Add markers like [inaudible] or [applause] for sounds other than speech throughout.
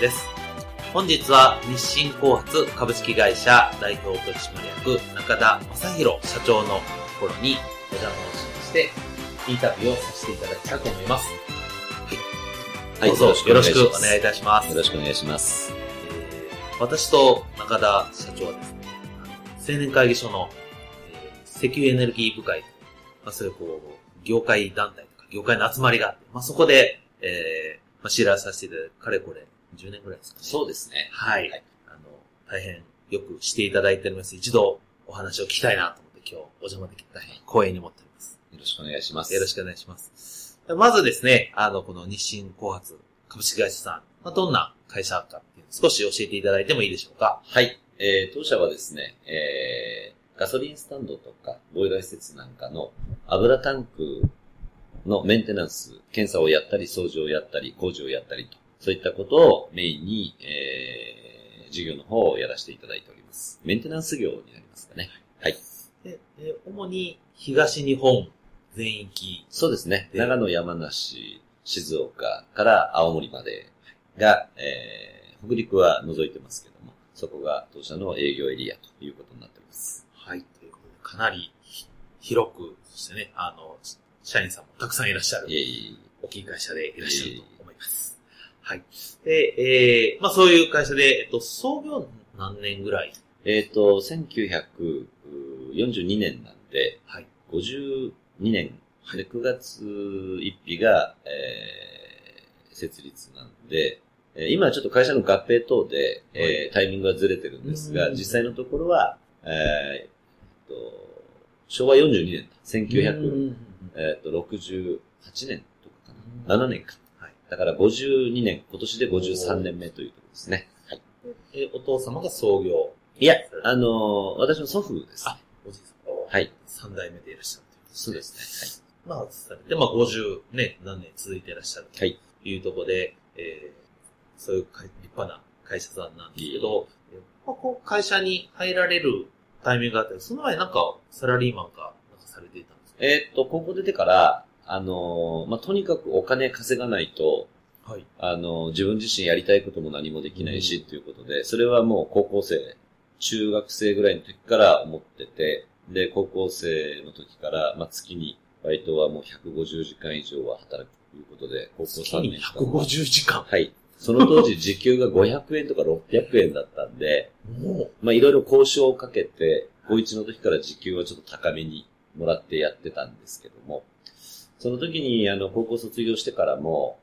です。本日は日清後発株式会社代表取締役中田正宏社長のところにお邪魔をしまして、インタビューをさせていただきたいと思います。はい。どうぞよろしくお願いいたします。よろしくお願いします。えー、私と中田社長はですね、青年会議所の、えー、石油エネルギー部会、まあ、そういうこう、業界団体とか業界の集まりがあって、まあ、そこで、えー、まあ、知らさせていただいて、かれこれ、10年ぐらいですかね。そうですね。はい。はい、あの、大変よくしていただいております。一度お話を聞きたいなと思って今日お邪魔できて大変光栄に思っております。よろしくお願いします。よろしくお願いします。まずですね、あの、この日清後発株式会社さん、まあ、どんな会社かっていう少し教えていただいてもいいでしょうか？はい。えー、当社はですね、えー、ガソリンスタンドとか、ボイラー施設なんかの油タンクのメンテナンス、検査をやったり、掃除をやったり、工事をやったりと、そういったことをメインに、えー、事業の方をやらせていただいております。メンテナンス業になりますかね。はい。で、で主に東日本全域。そうですね。長野、山梨、静岡から青森までが、えー、北陸は除いてますけども、そこが当社の営業エリアということになっております。はい。ということで、かなり広く、そしてね、あの、社員さんもたくさんいらっしゃる。いえいえ大きい会社でいらっしゃると思います。はい。で、えー、まあそういう会社で、えっと、創業何年ぐらい？えっ、ー、と、1942年なんで、はい。52年、はい、9月1日が、えー、設立なんで、今はちょっと会社の合併等で、はい、えー、タイミングはずれてるんですが、実際のところは、えー、と昭和42年、1900、えっ、ー、と、68年とかかな。7年か。はい。だから52年、今年で53年目というところですね。はい。え、お父様が創業いや、あのー、私の祖父です。あ、おじいさん。はい。三代目でいらっしゃるというそうですね。はい。まあ、で、まあ、50ね、何年続いていらっしゃるというところで、えー、そういう立派な会社さんなんですけど、まあ、こう会社に入られるタイミングがあって、その前なんかサラリーマンか、なんかされていたえー、っと、高校出てから、あのー、まあ、とにかくお金稼がないと、はい。あのー、自分自身やりたいことも何もできないし、ということで、それはもう高校生、中学生ぐらいの時から思ってて、で、高校生の時から、まあ、月に、バイトはもう150時間以上は働くということで、高校3年間。150時間？はい。その当時 [laughs] 時給が500円とか600円だったんで、まあいろいろ交渉をかけて、高1の時から時給はちょっと高めにもらってやってたんですけども、その時に、あの、高校卒業してからも、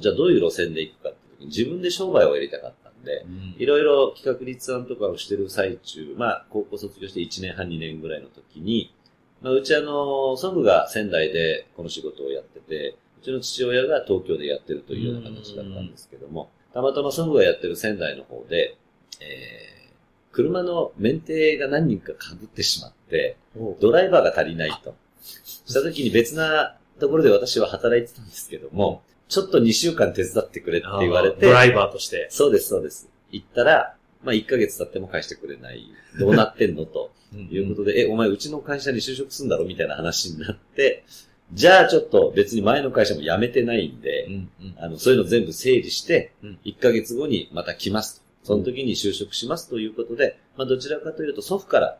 じゃあどういう路線で行くかって時に自分で商売をやりたかったんで、いろいろ企画立案とかをしてる最中、まあ、高校卒業して1年半2年ぐらいの時に、まあ、うちあの、祖父が仙台でこの仕事をやってて、うちの父親が東京でやってるというような形だったんですけども、たまたま祖父がやってる仙台の方で、えー、車のメンテが何人か被ってしまって、ドライバーが足りないと。した時に別なところで私は働いてたんですけども、ちょっと2週間手伝ってくれって言われて。ドライバーとして。そうです、そうです。行ったら、まあ1ヶ月経っても返してくれない。どうなってんの？ということで、え、お前うちの会社に就職するんだろ？みたいな話になって、じゃあちょっと別に前の会社も辞めてないんで、うんうん、あの、そういうの全部整理して、1ヶ月後にまた来ますその時に就職しますということで、まあどちらかというと祖父から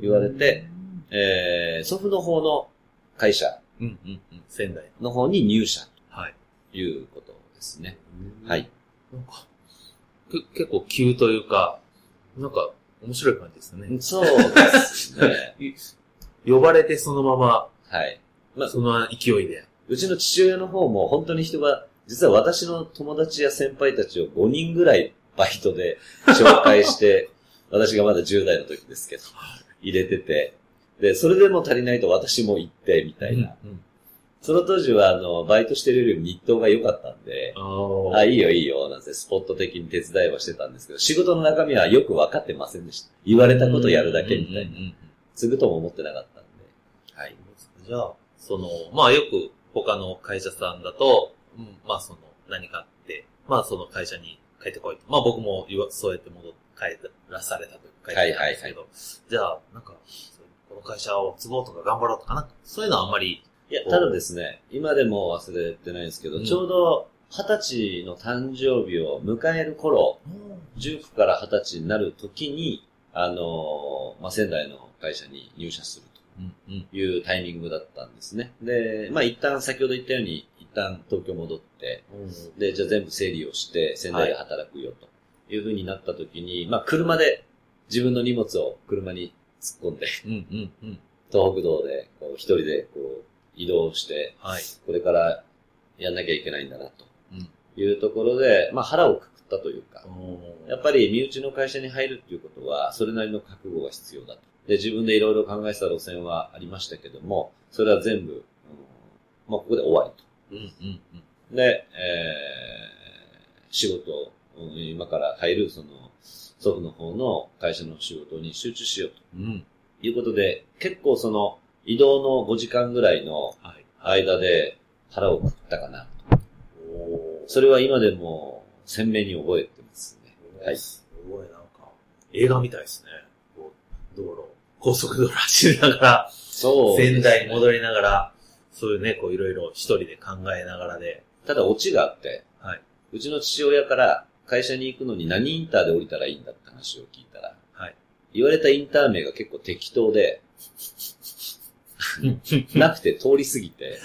言われて、えー、祖父の方の会社、うんうんうん、仙台の方に入社ということですね。はい。なんか、け結構急というか、なんか、面白い感じですよね。そうですね。[laughs] 呼ばれてそのまま、はい。まあ、その勢いで。うちの父親の方も本当に人が、実は私の友達や先輩たちを5人ぐらいバイトで紹介して、私がまだ10代の時ですけど、入れてて、で、それでも足りないと私も行って、みたいな。うんその当時は、あの、バイトしてるよりも日当が良かったんで、ああ、いいよいいよ、なんてスポット的に手伝いはしてたんですけど、仕事の中身はよく分かってませんでした。言われたことやるだけみたいな。うんうんうんうん継ぐとも思ってなかったんで。はい。じゃあ、その、まあよく他の会社さんだと、うん、まあその、何かあって、まあその会社に帰ってこいと。まあ僕も言わそうやって戻って帰らされたというか帰ってきたんですけど、じゃあ、なんか、会社を継ごうとか頑張ろうとか、な。んかそういうのはあんまり、いや、ただですね、今でも忘れてないんですけど、うん。ちょうど二十歳の誕生日を迎える頃、19から二十歳になる時に、あのーまあ、仙台の会社に入社するうん、うん、というタイミングだったんですね。で、まあ、一旦先ほど言ったように、一旦東京戻って、で、じゃあ全部整理をして、仙台で働くよという風になった時に、まあ、車で自分の荷物を車に突っ込んで、うん、うん、うん。東北道で、こう、一人で、こう、移動して、はい。これからやんなきゃいけないんだな、とうんいうところで、まあ腹をくくったというか、ややっぱり身内の会社に入るっていうことは、それなりの覚悟が必要だと。で、自分でいろいろ考えてた路線はありましたけども、それは全部、うんまあここで終わりと。うん、うん、うん。で、えー、仕事、うん今から入るその、祖父の方の会社の仕事に集中しよううん。ということで、結構その、移動の5時間ぐらいのはい。間で腹をくくったかな。おそれは今でも鮮明に覚えてますね。はい。すごいなんか、映画みたいですね。道路、高速道路走りながら、そうね仙台に戻りながら、そういうね、こういろいろ一人で考えながらで、ただオチがあって、はい。うちの父親から会社に行くのに何インターで降りたらいいんだって話を聞いたら、はい。言われたインター名が結構適当で、[laughs] なくて通り過ぎて、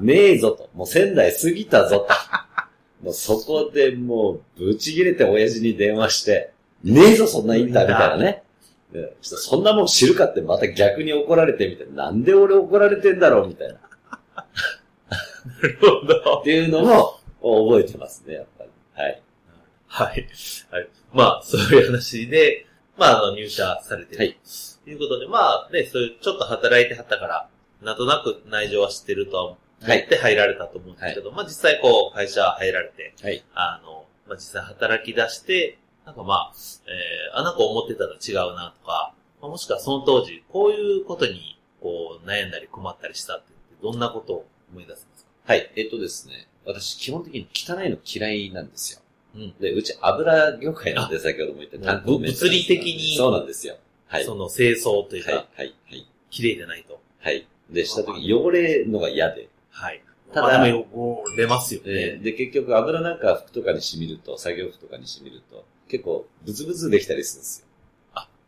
ねえぞと、もう仙台過ぎたぞと。もうそこでもうぶち切れて親父に電話して、ねえぞそんなインターみたいなね。そんなもん知るかってまた逆に怒られてみたいな。なんで俺怒られてんだろうみたいな。[laughs] なるほどっ。ていうのも覚えてますね、やっぱり。はい。はい。はい。まあ、そういう話で、まあ、あの、入社されてる。はい。ということで、まあ、ね、そういう、ちょっと働いてはったから、なんとなく内情は知ってるとは思って入られたと思うんですけど、まあ、実際こう、会社入られて、はい。あの、まあ、実際働き出して、なんかまあ、えー、あ、なんか思ってたの違うなとか、まあ、もしくはその当時、こういうことに、こう、悩んだり困ったりしたって、どんなことを思い出すんですか？はい。えっとですね。私、基本的に汚いの嫌いなんですよ。うん。で、うち油業界なんで、先ほども言ったあ炭鉱物理的にそうなんですよ。はい。その清掃というはい、か、はい、はい。綺麗じゃないと。はい。で、した時に汚れるのが嫌で。はい。ただ汚れますよで、ね。で結局油なんか服とかに染みると、作業服とかに染みると、結構ブツブツできたりするんですよ。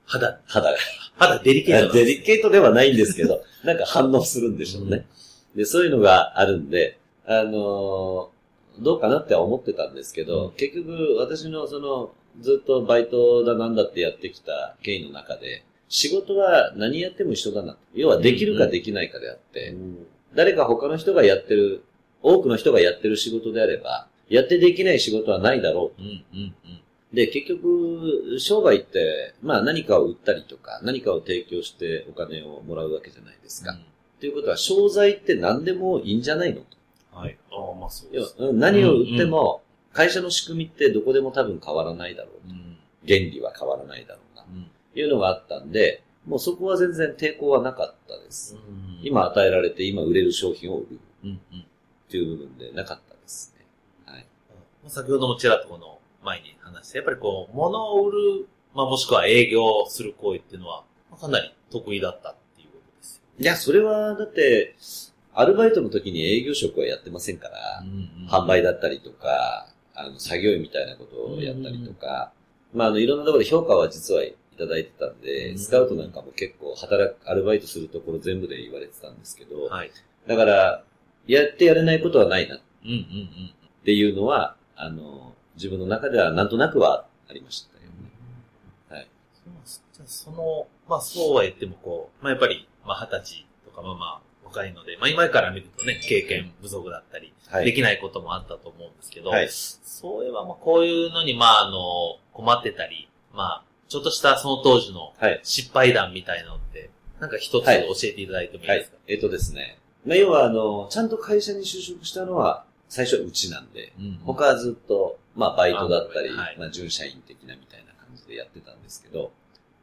肌、肌が。肌デリケートなん [laughs] デリケートではないんですけど、なんか反応するんでしょうね。で、そういうのがあるんで、あのーどうかなっては思ってたんですけど、うん結局私のその、ずっとバイトだなんだってやってきた経緯の中で、仕事は何やっても一緒だなと。要はできるかできないかであって、誰か他の人がやってる、多くの人がやってる仕事であれば、やってできない仕事はないだろううん、うん、うん。で、結局、商売って、まあ何かを売ったりとか、何かを提供してお金をもらうわけじゃないですか。ということは、商材って何でもいいんじゃないのと。はい。ああ、まあそうです。うん何を売っても、会社の仕組みってどこでも多分変わらないだろうと。うん。原理は変わらないだろうな。うん。というのがあったんで、もうそこは全然抵抗はなかったです。うん、今与えられて、今売れる商品を売るうん、うん。っていう部分でなかったですね。はい。まあ先ほどもちらっとこの前に話して、やっぱりこう、物を売る、まあもしくは営業する行為っていうのは、まあかなり得意だったっていうことですよ。いや、それは、だって、アルバイトの時に営業職はやってませんから、ん販売だったりとか、あの、作業員みたいなことをやったりとか、まあ、あの、いろんなところで評価は実はいただいてたんで、うんスカウトなんかも結構働く、アルバイトするところ全部で言われてたんですけど、はい。だから、やってやれないことはないなっうん、うん、うん。ていうのは、あの、自分の中ではなんとなくはありましたよね。はい。じゃあその、まあそうは言ってもこう、まあやっぱり、まあ二十歳とかまあまあ若いので、まあ今から見るとね、経験不足だったり、はい。できないこともあったと思うんですけど、はいそういえばまあこういうのにまああの、困ってたり、まあ、ちょっとしたその当時のはい。失敗談みたいなのって、なんか一つ教はいえていただいてもいいはいですか、。えっとですね。まあ、要は、あの、ちゃんと会社に就職したのは、最初はうちなんで、うん他はずっと、まあ、バイトだったり、まあ、準社員的なみたいな感じでやってたんですけど、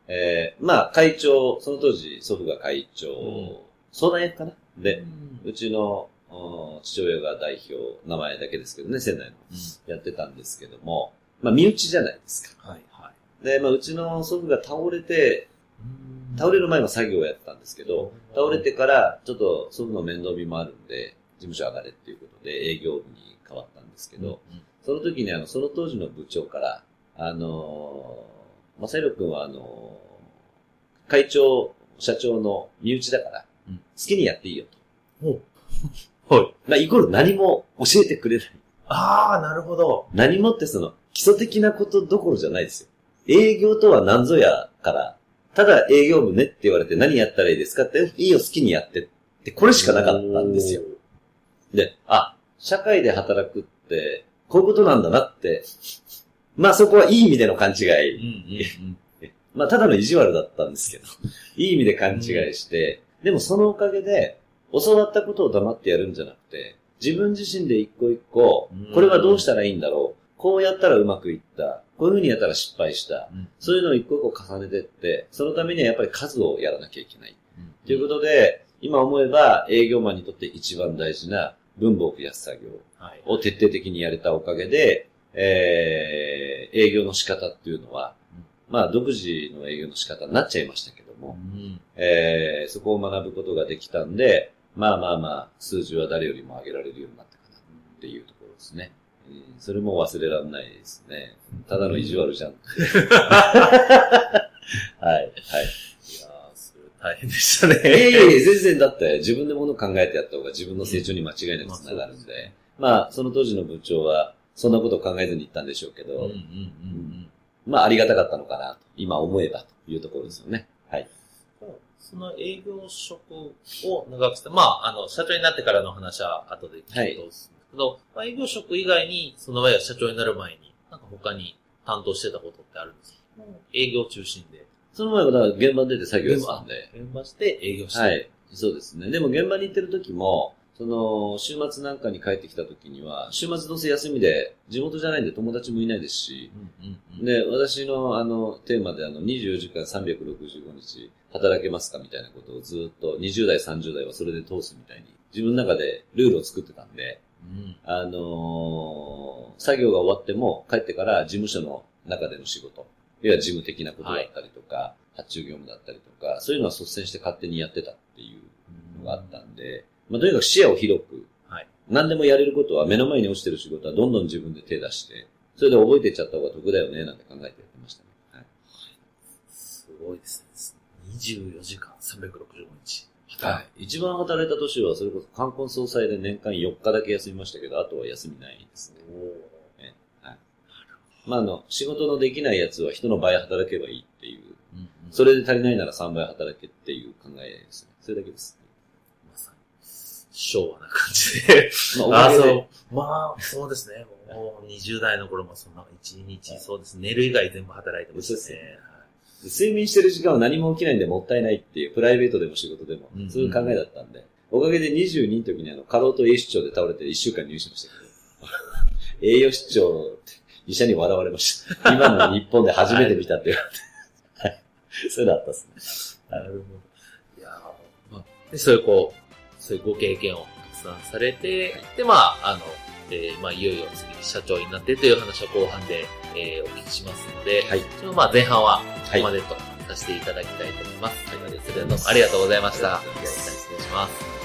えー、まあ、会長、その当時、祖父が会長、ん相談役かな？で、うちの、うん父親が代表、名前だけですけどね、仙台の、やってたんですけども、まあ、身内じゃないですか。はい、はい。で、まあ、うちの祖父が倒れて、倒れる前は作業をやってたんですけど、倒れてから、ちょっと祖父の面倒見もあるんで、事務所上がれっていうことで営業部に変わったんですけど、うん。その時にあの、その当時の部長から、あのー、まさひろくんはあのー会長、社長の身内だから、きにやっていいよと。[laughs] はい。まあ、イコール何も教えてくれない。ああ、なるほど。何もってその、基礎的なことどころじゃないですよ。営業とは何ぞやから、ただ営業部ねって言われて何やったらいいですかって、いいよ好きにやってって、これしかなかったんですよ。で、あ、社会で働くって、こういうことなんだなって、まあそこはいい意味での勘違い。うんうん [laughs] まあただの意地悪だったんですけど、いい意味で勘違いして、でもそのおかげで、教わったことを黙ってやるんじゃなくて、自分自身で一個一個うん、これはどうしたらいいんだろう、こうやったらうまくいった、こういうふうにやったら失敗した、うん。そういうのを一個一個重ねてって、そのためにはやっぱり数をやらなきゃいけない。うんということで、今思えば営業マンにとって一番大事な分母を増やす作業はい。を徹底的にやれたおかげで、えー、営業の仕方っていうのは、まあ独自の営業の仕方になっちゃいましたけども、うんえー、そこを学ぶことができたんで、まあまあまあ、数字は誰よりも上げられるようになったかなっていうところですね。えーそれも忘れられないですね。ただの意地悪じゃん。[laughs] はい、はい。いやー、それ大変でしたね。いえいえいえ、全然だって自分でもの考えてやった方が自分の成長に間違いなくつながるんで、まあ、その当時の部長は、そんなことを考えずに言ったんでしょうけど、うんうんうんまあ、ありがたかったのかなと、今思えばというところですよね。はい。うん。その営業職を長くして、まあ、あの、社長になってからの話は後で聞くとするんですけど、まあ、営業職以外に、その前は社長になる前に、なんか他に担当してたことってあるんですか？営業中心で。その前はだから現場に出て作業してたんで、現場して営業して。はい。そうですね。でも現場に行ってる時も、その、週末なんかに帰ってきた時には、週末どうせ休みで、地元じゃないんで友達もいないですし、うんうんうん。で、私のあの、テーマであの、24時間365日働けますかみたいなことをずっと20代、30代はそれで通すみたいに、自分の中でルールを作ってたんで、うんあのー作業が終わっても帰ってから事務所の中での仕事、要は事務的なことだったりとか、発注業務だったりとか、そういうのは率先して勝手にやってたっていうのがあったんで、まあ、とにかく視野を広く、はい何でもやれることは目の前に落ちてる仕事はどんどん自分で手出して、それで覚えていっちゃった方が得だよね、なんて考えてやってましたね。はいすごいですね。24時間365日。はい。一番働いた年は、それこそ冠婚葬祭で年間4日だけ休みましたけど、あとは休みないですね。ねはい。まあ、あの、仕事のできないやつは人の倍働けばいいっていう、うんうんそれで足りないなら3倍働けっていう考えですね。それだけです。まさに昭和な感じで。まあ、おあそう。まあ、そうですね。もう20代の頃もそんな一日、そうです。寝る以外全部働いてましたそうですね。睡眠してる時間は何も起きないんでもったいないっていう、プライベートでも仕事でもうん、そういう考えだったんで、おかげで22の時にあの、過労と栄出張で倒れて1週間入院しましたけど、栄養失調医者に笑われました。今の日本で初めて見たって言われて。[laughs] はい。そういうのあったっすね。なるほど。いやーまあ、で、そういうこう、そういうご経験をたくさんされて、で、まあ、あの、えーまあ、いよいよ次社長になってという話は後半で、えーお聞きしますので、はい。そのまあ前半はこはいこまでとさせていただきたいと思います。はい、それではどうもありがとうございました。失礼します。